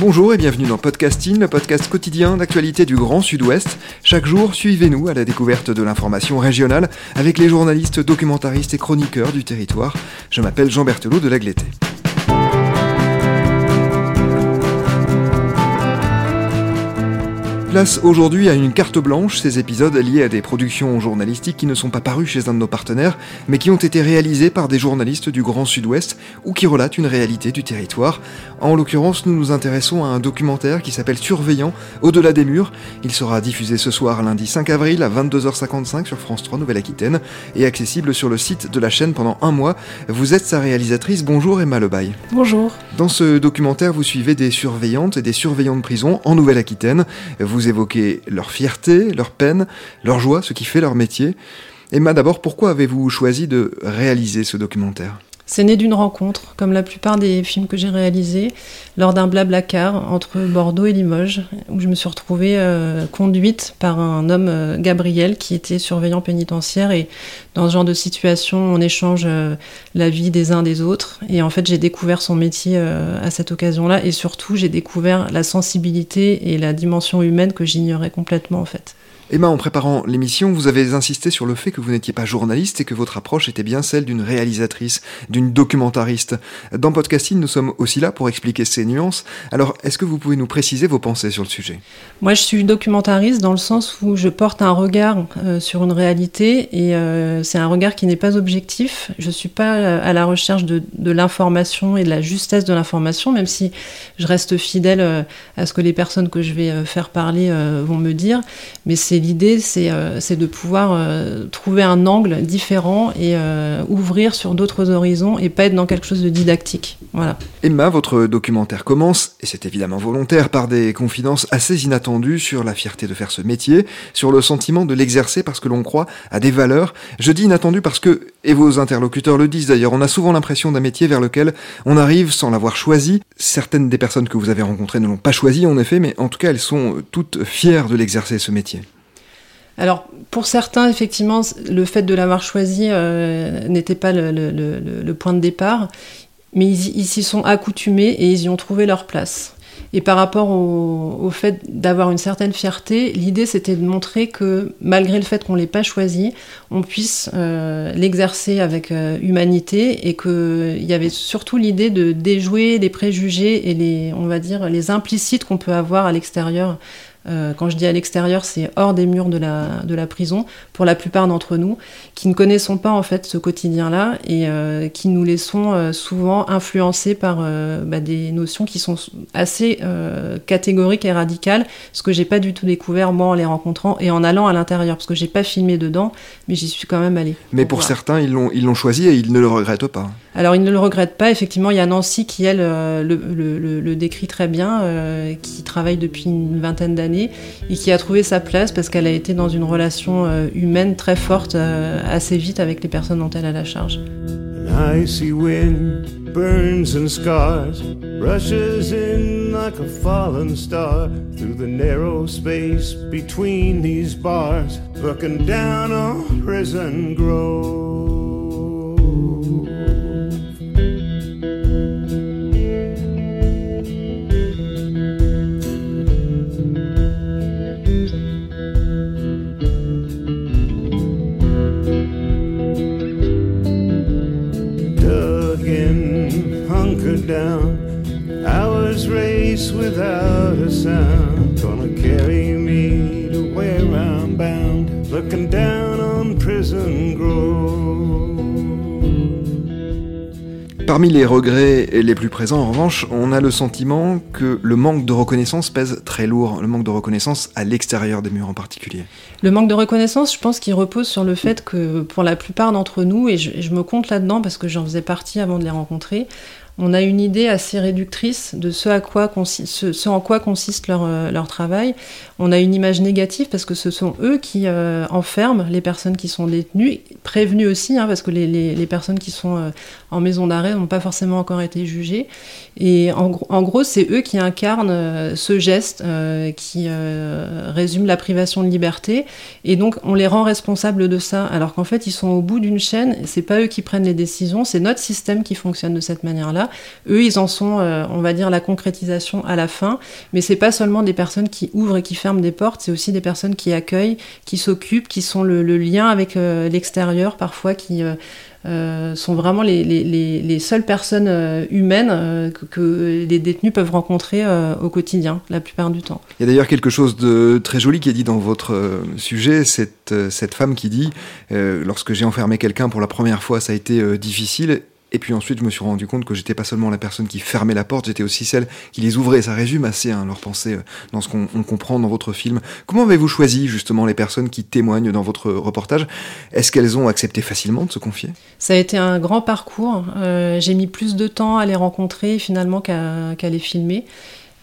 Bonjour et bienvenue dans Podcasting, le podcast quotidien d'actualité du Grand Sud-Ouest. Chaque jour, suivez-nous à la découverte de l'information régionale avec les journalistes, documentaristes et chroniqueurs du territoire. Je m'appelle Jean Berthelot de Lagleté. Place aujourd'hui à une carte blanche ces épisodes liés à des productions journalistiques qui ne sont pas parus chez un de nos partenaires, mais qui ont été réalisés par des journalistes du Grand Sud-Ouest ou qui relatent une réalité du territoire. En l'occurrence, nous nous intéressons à un documentaire qui s'appelle Surveillant, au-delà des murs. Il sera diffusé ce soir lundi 5 avril à 22h55 sur France 3 Nouvelle-Aquitaine et accessible sur le site de la chaîne pendant un mois. Vous êtes sa réalisatrice, bonjour Emma Lebaille. Bonjour. Dans ce documentaire, vous suivez des surveillantes et des surveillants de prison en Nouvelle-Aquitaine. Vous vous évoquez leur fierté, leur peine, leur joie, ce qui fait leur métier. Emma, d'abord, pourquoi avez-vous choisi de réaliser ce documentaire? C'est né d'une rencontre, comme la plupart des films que j'ai réalisés, lors d'un blablacar entre Bordeaux et Limoges, où je me suis retrouvée euh, conduite par un homme, euh, Gabriel, qui était surveillant pénitentiaire. Et dans ce genre de situation, on échange euh, la vie des uns des autres. Et en fait, j'ai découvert son métier à cette occasion-là. Et surtout, j'ai découvert la sensibilité et la dimension humaine que j'ignorais complètement, en fait. Emma, en préparant l'émission, vous avez insisté sur le fait que vous n'étiez pas journaliste et que votre approche était bien celle d'une réalisatrice, d'une documentariste. Dans Podcasting, nous sommes aussi là pour expliquer ces nuances. Alors, est-ce que vous pouvez nous préciser vos pensées sur le sujet? Moi, je suis documentariste dans le sens où je porte un regard euh, sur une réalité et euh, c'est un regard qui n'est pas objectif. Je ne suis pas euh, à la recherche de, l'information et de la justesse de l'information, même si je reste fidèle à ce que les personnes que je vais faire parler vont me dire. Mais c'est l'idée, euh, c'est de pouvoir euh, trouver un angle différent et euh, ouvrir sur d'autres horizons et pas être dans quelque chose de didactique. Voilà. Emma, votre documentaire commence, et c'est évidemment volontaire, par des confidences assez inattendues sur la fierté de faire ce métier, sur le sentiment de l'exercer parce que l'on croit à des valeurs. Je dis inattendu parce que, et vos interlocuteurs le disent d'ailleurs, on a souvent l'impression d'un métier vers lequel on arrive sans l'avoir choisi. Certaines des personnes que vous avez rencontrées ne l'ont pas choisi en effet, mais en tout cas elles sont toutes fières de l'exercer ce métier. Alors, pour certains, effectivement, le fait de l'avoir choisi euh, n'était pas le, point de départ, mais ils, s'y sont accoutumés et ils y ont trouvé leur place. Et par rapport au, fait d'avoir une certaine fierté, l'idée c'était de montrer que malgré le fait qu'on ne l'ait pas choisi, on puisse euh, l'exercer avec euh, humanité et qu'il y avait surtout l'idée de déjouer les préjugés et les, on va dire, les implicites qu'on peut avoir à l'extérieur euh, quand je dis à l'extérieur, c'est hors des murs de la, de la prison, pour la plupart d'entre nous, qui ne connaissons pas en fait ce quotidien-là et euh, qui nous laissons euh, souvent influencer par bah, des notions qui sont assez catégoriques et radicales, ce que j'ai pas du tout découvert moi en les rencontrant et en allant à l'intérieur, parce que j'ai pas filmé dedans, mais j'y suis quand même allée. Mais pour, certains, ils l'ont, ils l'ont choisi et ils ne le regrettent pas. Alors ils ne le regrettent pas, effectivement, il y a Nancy qui, elle, le, le, le décrit très bien, qui travaille depuis une vingtaine d'années et qui a trouvé sa place parce qu'elle a été dans une relation euh, humaine très forte euh, assez vite avec les personnes dont elle a la charge. Like a the narrow space between these bars, looking down on prison grove. Parmi les regrets les plus présents, en revanche, on a le sentiment que le manque de reconnaissance pèse très lourd, le manque de reconnaissance à l'extérieur des murs en particulier. Le manque de reconnaissance, je pense qu'il repose sur le fait que pour la plupart d'entre nous, et je, je me compte là-dedans parce que j'en faisais partie avant de les rencontrer, on a une idée assez réductrice de ce, en quoi consiste leur, euh, leur, travail. On a une image négative parce que ce sont eux qui euh, enferment les personnes qui sont détenues, prévenues aussi, hein, parce que les, personnes qui sont euh, en maison d'arrêt n'ont pas forcément encore été jugées. Et en, en gros, c'est eux qui incarnent ce geste qui résume la privation de liberté. Et donc, on les rend responsables de ça, alors qu'en fait, ils sont au bout d'une chaîne. C'est pas eux qui prennent les décisions, c'est notre système qui fonctionne de cette manière-là. Eux, ils en sont, euh, on va dire, la concrétisation à la fin. Mais c'est pas seulement des personnes qui ouvrent et qui ferment des portes, c'est aussi des personnes qui accueillent, qui s'occupent, qui sont le, lien avec euh, l'extérieur, parfois, qui euh, sont vraiment les, seules personnes humaines que, les détenus peuvent rencontrer au quotidien, la plupart du temps. Il y a d'ailleurs quelque chose de très joli qui est dit dans votre sujet, cette, cette femme qui dit, lorsque j'ai enfermé quelqu'un pour la première fois, ça a été difficile, et puis ensuite, je me suis rendu compte que j'étais pas seulement la personne qui fermait la porte, j'étais aussi celle qui les ouvrait. Ça résume assez hein, leur pensée euh, dans ce qu'on comprend dans votre film. Comment avez-vous choisi justement les personnes qui témoignent dans votre reportage? Est-ce qu'elles ont accepté facilement de se confier? Ça a été un grand parcours. Euh, j'ai mis plus de temps à les rencontrer finalement qu'à les filmer.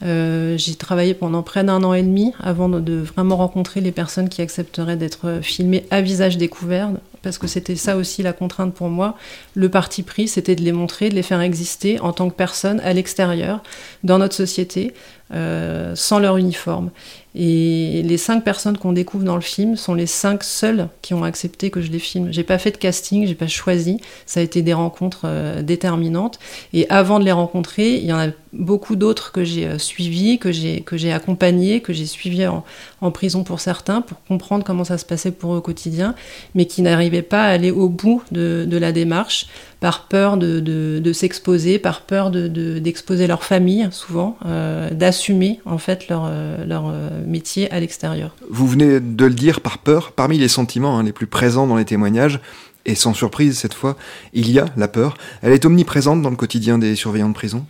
Euh, j'ai travaillé pendant près d'un an et demi avant de vraiment rencontrer les personnes qui accepteraient d'être filmées à visage découvert, parce que c'était ça aussi la contrainte pour moi. Le parti pris, c'était de les montrer, de les faire exister en tant que personnes à l'extérieur, dans notre société, euh, sans leur uniforme. Et les cinq personnes qu'on découvre dans le film sont les cinq seules qui ont accepté que je les filme. J'ai pas fait de casting, j'ai pas choisi. Ça a été des rencontres euh, déterminantes. Et avant de les rencontrer, il y en a beaucoup d'autres que j'ai euh, suivis, que j'ai que j'ai accompagnés, que j'ai suivis en, prison pour certains, pour comprendre comment ça se passait pour eux au quotidien, mais qui n'arrivaient pas à aller au bout de, la démarche par peur de, s'exposer, par peur d'exposer leur famille, souvent, euh, d'assumer en fait leur, euh, euh, métier à l'extérieur. Vous venez de le dire, par peur, parmi les sentiments hein, les plus présents dans les témoignages, et sans surprise cette fois, il y a la peur. Elle est omniprésente dans le quotidien des surveillants de prison?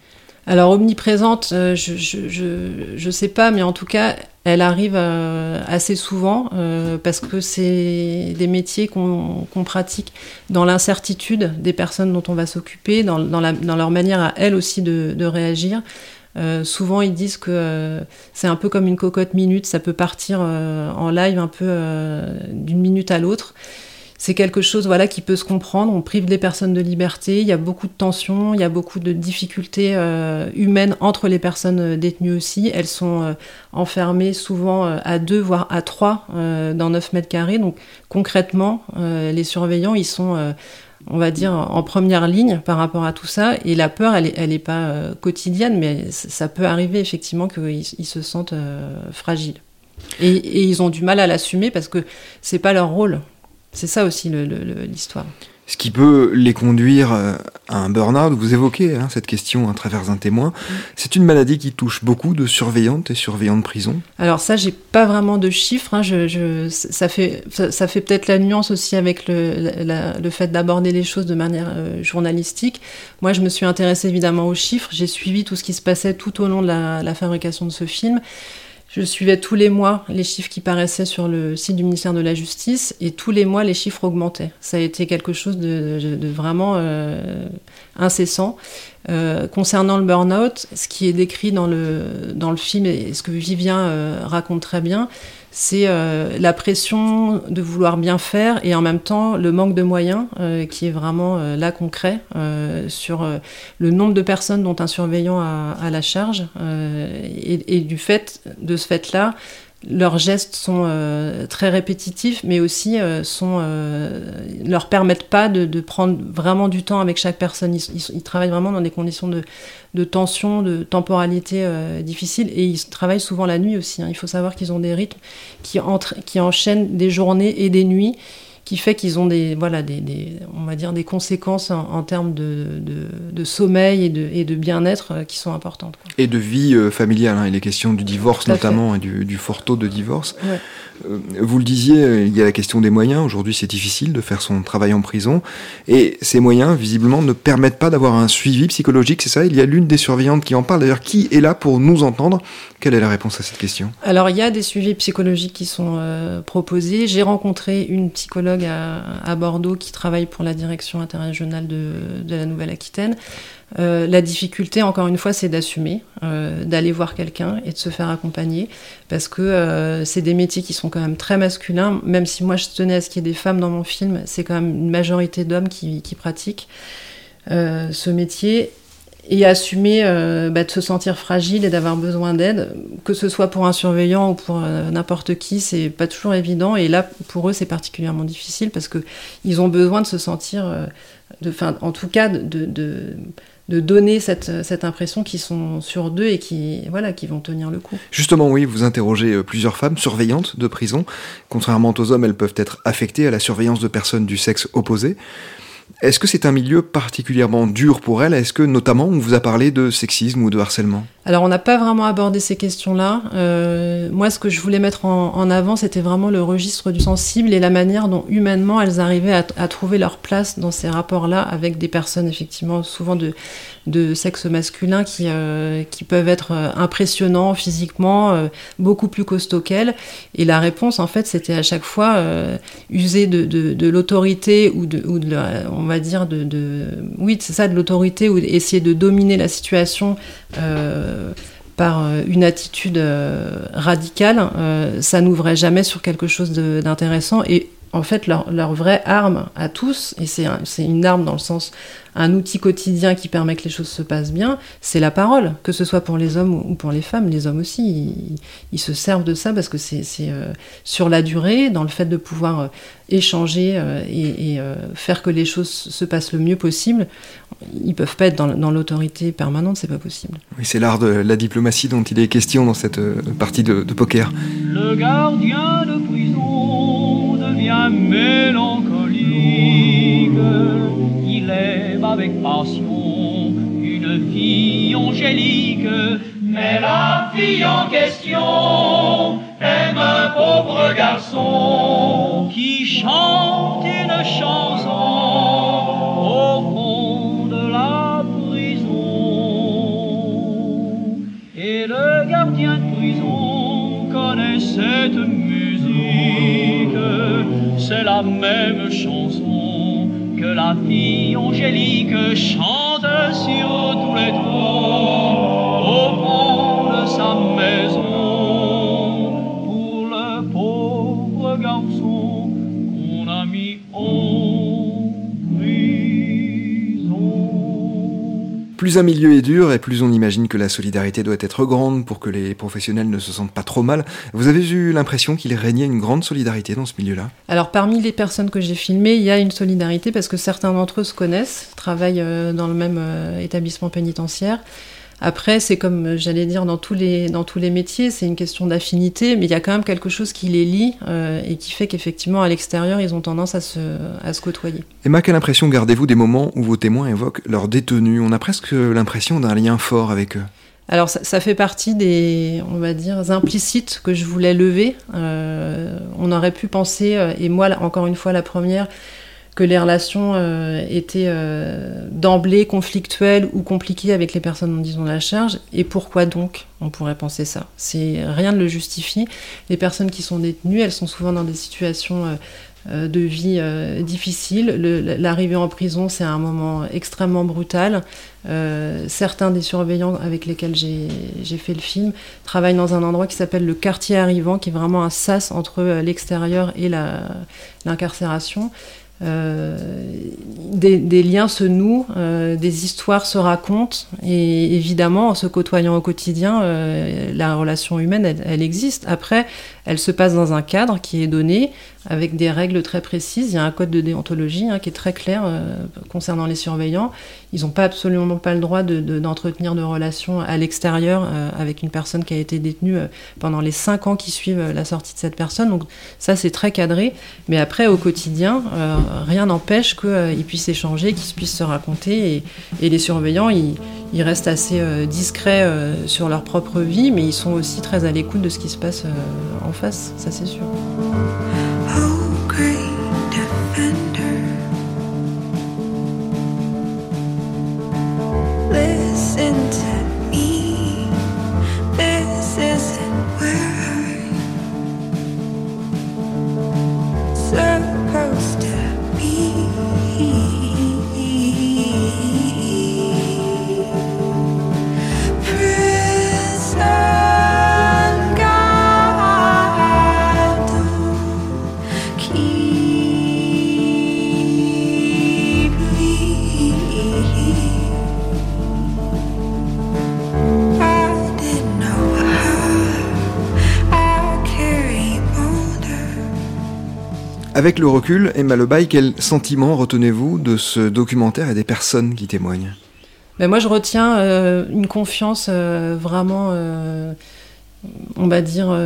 Alors omniprésente, je, je, je, je, sais pas, mais en tout cas, elle arrive euh, assez souvent euh, parce que c'est des métiers qu'on pratique dans l'incertitude des personnes dont on va s'occuper, dans, leur manière à elles aussi de, réagir. Euh, souvent, ils disent que c'est un peu comme une cocotte minute, ça peut partir en live un peu d'une minute à l'autre c'est quelque chose voilà qui peut se comprendre. On prive les personnes de liberté. Il y a beaucoup de tensions, il y a beaucoup de difficultés euh, humaines entre les personnes euh, détenues aussi. Elles sont euh, enfermées souvent à deux voire à trois dans 9 mètres carrés. Donc concrètement, les surveillants ils sont on va dire, en première ligne par rapport à tout ça. Et la peur, elle n'est elle est pas quotidienne, mais ça peut arriver effectivement qu'ils se sentent fragiles. Et, et, ils ont du mal à l'assumer parce que c'est pas leur rôle. C'est ça aussi l'histoire. Ce qui peut les conduire euh, à un burn-out, vous évoquez hein, cette question à travers un témoin. C'est une maladie qui touche beaucoup de surveillantes et surveillants de prison. Alors ça, j'ai pas vraiment de chiffres. Hein. Je, ça fait, ça, fait peut-être la nuance aussi avec le, fait d'aborder les choses de manière euh, journalistique. Moi, je me suis intéressée évidemment aux chiffres. J'ai suivi tout ce qui se passait tout au long de la fabrication de ce film. Je suivais tous les mois les chiffres qui paraissaient sur le site du ministère de la Justice et tous les mois les chiffres augmentaient. Ça a été quelque chose de, vraiment euh, incessant. Euh, concernant le burn-out, ce qui est décrit dans le, dans le film et ce que Vivien euh, raconte très bien, c'est euh, la pression de vouloir bien faire et en même temps le manque de moyens euh, qui est vraiment euh, là concret sur le nombre de personnes dont un surveillant a, la charge et, du fait de ce fait-là leurs gestes sont très répétitifs, mais aussi sont, leur permettent pas de, prendre vraiment du temps avec chaque personne. ils, travaillent vraiment dans des conditions de, de tension, de temporalité euh, difficile. Et ils travaillent souvent la nuit aussi. Hein. Il faut savoir qu'ils ont des rythmes qui, qui enchaînent des journées et des nuits qui fait qu'ils ont des, voilà, des, on va dire des conséquences en, termes de, de, sommeil et de, et de bien-être euh, qui sont importantes. Et de vie euh, familiale, hein, il est question du divorce notamment et du, du, fort taux de divorce. Euh, vous le disiez, il y a la question des moyens. Aujourd'hui, c'est difficile de faire son travail en prison. Et ces moyens, visiblement, ne permettent pas d'avoir un suivi psychologique, c'est ça? Il y a l'une des surveillantes qui en parle. D'ailleurs, qui est là pour nous entendre? Quelle est la réponse à cette question? Alors, il y a des suivis psychologiques qui sont euh, proposés. J'ai rencontré une psychologue à, Bordeaux qui travaille pour la direction interrégionale de, la Nouvelle-Aquitaine. Euh, la difficulté, encore une fois, c'est d'assumer, euh, d'aller voir quelqu'un et de se faire accompagner, parce que c'est des métiers qui sont quand même très masculins. Même si moi je tenais à ce qu'il y ait des femmes dans mon film, c'est quand même une majorité d'hommes qui pratiquent ce métier et assumer euh, bah, de se sentir fragile et d'avoir besoin d'aide, que ce soit pour un surveillant ou pour euh, n'importe qui, c'est pas toujours évident. Et là, pour eux, c'est particulièrement difficile parce que ils ont besoin de se sentir, euh, en tout cas, de donner cette, cette impression qu'ils sont sur d'eux et qui, voilà, qui vont tenir le coup. Justement, oui, vous interrogez plusieurs femmes surveillantes de prison. Contrairement aux hommes, elles peuvent être affectées à la surveillance de personnes du sexe opposé. Est-ce que c'est un milieu particulièrement dur pour elle? Est-ce que notamment on vous a parlé de sexisme ou de harcèlement? Alors on n'a pas vraiment abordé ces questions-là. Euh, moi ce que je voulais mettre en, avant c'était vraiment le registre du sensible et la manière dont humainement elles arrivaient à, trouver leur place dans ces rapports-là avec des personnes effectivement souvent de, sexe masculin qui, euh, peuvent être euh, impressionnants physiquement, beaucoup plus costauds qu'elles. Et la réponse en fait c'était à chaque fois user de, l'autorité ou de, ou on va dire, de, oui, c'est ça, de l'autorité ou essayer de dominer la situation euh, par euh, une attitude euh, radicale, ça n'ouvrait jamais sur quelque chose d'intéressant. Et en fait, leur, leur, vraie arme à tous, et c'est une arme dans le sens un outil quotidien qui permet que les choses se passent bien, c'est la parole, que ce soit pour les hommes ou pour les femmes. Les hommes aussi, ils, se servent de ça parce que c'est euh, sur la durée, dans le fait de pouvoir euh, échanger euh, et, faire que les choses se passent le mieux possible. Ils peuvent pas être dans, l'autorité permanente, c'est pas possible. Oui, c'est l'art de la diplomatie dont il est question dans cette partie de, de poker. Le gardien de prison mélancolique avec passion une fille angélique. Mais la fille en question aime un pauvre garçon qui chante une chanson au même chanson que la fille angélique chante sur tous les toits Plus un milieu est dur et plus on imagine que la solidarité doit être grande pour que les professionnels ne se sentent pas trop mal. Vous avez eu l'impression qu'il régnait une grande solidarité dans ce milieu-là? Alors parmi les personnes que j'ai filmées, il y a une solidarité parce que certains d'entre eux se connaissent, travaillent euh, dans le même euh, établissement pénitentiaire. Après, c'est comme euh, j'allais dire dans tous les, dans tous les métiers, c'est une question d'affinité, mais il y a quand même quelque chose qui les lie euh, et qui fait qu'effectivement, à l'extérieur, ils ont tendance à se, à se côtoyer. Emma, quelle impression gardez-vous des moments où vos témoins évoquent leurs détenus? On a presque l'impression d'un lien fort avec eux. Alors ça, fait partie des, on va dire, implicites que je voulais lever. Euh, on aurait pu penser, et moi encore une fois la première, que les relations euh, étaient euh, d'emblée conflictuelles ou compliquées avec les personnes dont ils ont la charge. Et pourquoi donc on pourrait penser ça? C'est rien ne le justifie. Les personnes qui sont détenues, elles sont souvent dans des situations euh, de vie difficiles. L'arrivée en prison, c'est un moment extrêmement brutal. certains des surveillants avec lesquels j'ai fait le film travaillent dans un endroit qui s'appelle le quartier arrivant, qui est vraiment un sas entre l'extérieur et l'incarcération. Euh, des, liens se nouent, euh, des histoires se racontent, et évidemment, en se côtoyant au quotidien, euh, la relation humaine, elle, existe. Après, elle se passe dans un cadre qui est donné, avec des règles très précises. Il y a un code de déontologie hein, qui est très clair concernant les surveillants. Ils n'ont absolument pas le droit d'entretenir de, relations à l'extérieur avec une personne qui a été détenue pendant les cinq ans qui suivent la sortie de cette personne. Donc ça, c'est très cadré. Mais après, au quotidien, rien n'empêche qu'ils euh, puissent échanger, qu'ils puissent se raconter. Et, les surveillants, ils, restent assez euh, discrets euh, sur leur propre vie, mais ils sont aussi très à l'écoute de ce qui se passe en face, ça c'est sûr. Avec le recul, Emma Lebaille, quel sentiment retenez-vous de ce documentaire et des personnes qui témoignent? Ben Moi, je retiens euh, une confiance euh, vraiment, euh, on va dire,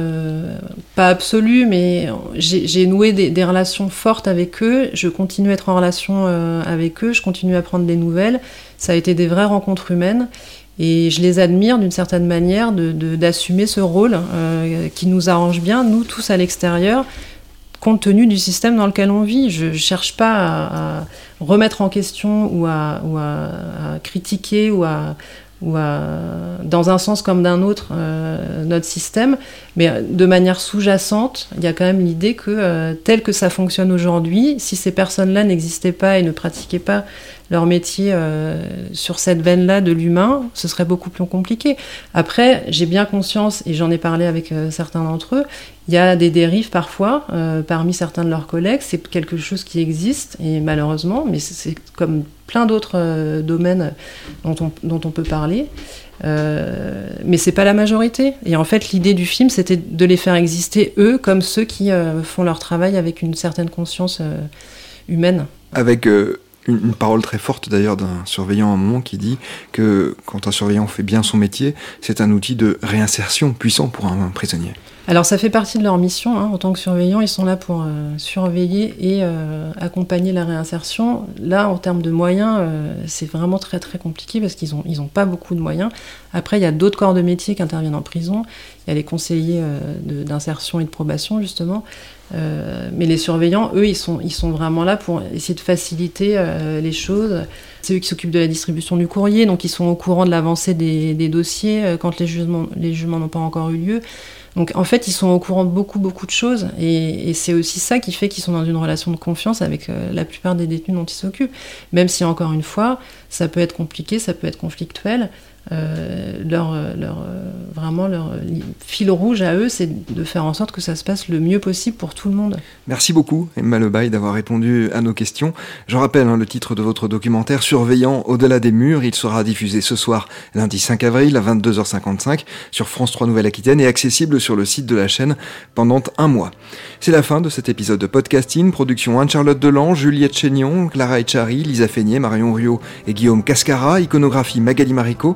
pas absolue, mais j'ai noué des, relations fortes avec eux. Je continue à être en relation avec eux, je continue à prendre des nouvelles. Ça a été des vraies rencontres humaines. Et je les admire d'une certaine manière d'assumer de, ce rôle qui nous arrange bien, nous tous à l'extérieur, compte tenu du système dans lequel on vit. Je ne cherche pas à, remettre en question ou à, critiquer ou à, dans un sens comme d'un autre, euh, notre système, mais de manière sous-jacente, il y a quand même l'idée que euh, tel que ça fonctionne aujourd'hui, si ces personnes-là n'existaient pas et ne pratiquaient pas leur métier euh, sur cette veine-là de l'humain, ce serait beaucoup plus compliqué. Après, j'ai bien conscience, et j'en ai parlé avec certains d'entre eux, il y a des dérives parfois parmi certains de leurs collègues, c'est quelque chose qui existe, et malheureusement, mais c'est comme plein d'autres domaines dont on, peut parler. Euh, mais c'est pas la majorité. Et en fait, l'idée du film, c'était de les faire exister eux comme ceux qui euh, font leur travail avec une certaine conscience euh, humaine. Avec une, parole très forte d'ailleurs d'un surveillant à un moment qui dit que quand un surveillant fait bien son métier, c'est un outil de réinsertion puissant pour un prisonnier. Alors ça fait partie de leur mission. Hein. En tant que surveillants, ils sont là pour euh, surveiller et euh, accompagner la réinsertion. Là, en termes de moyens, euh, c'est vraiment très très compliqué parce qu'ils n'ont ont pas beaucoup de moyens. Après, il y a d'autres corps de métier qui interviennent en prison. Il y a les conseillers d'insertion et de probation, justement. Mais les surveillants, eux, ils sont, ils sont vraiment là pour essayer de faciliter les choses. C'est eux qui s'occupent de la distribution du courrier, donc ils sont au courant de l'avancée des, dossiers quand les jugements les jugements n'ont pas encore eu lieu. Donc en fait, ils sont au courant de beaucoup, beaucoup de choses. Et, c'est aussi ça qui fait qu'ils sont dans une relation de confiance avec euh, la plupart des détenus dont ils s'occupent. Même si, encore une fois, ça peut être compliqué, ça peut être conflictuel. Euh, leur, euh, euh, vraiment leur fil rouge à eux, c'est de faire en sorte que ça se passe le mieux possible pour tout le monde. Merci beaucoup, Emma Lebaille, d'avoir répondu à nos questions. Je rappelle hein, le titre de votre documentaire Surveillant au-delà des murs. Il sera diffusé ce soir, lundi 5 avril à 22h55 sur France 3 Nouvelle-Aquitaine et accessible sur le site de la chaîne pendant un mois. C'est la fin de cet épisode de podcasting. Production Anne-Charlotte Delan, Juliette Chénion, Clara Echari, Lisa Feignet, Marion Rio et Guillaume Cascara, iconographie Magali Marico.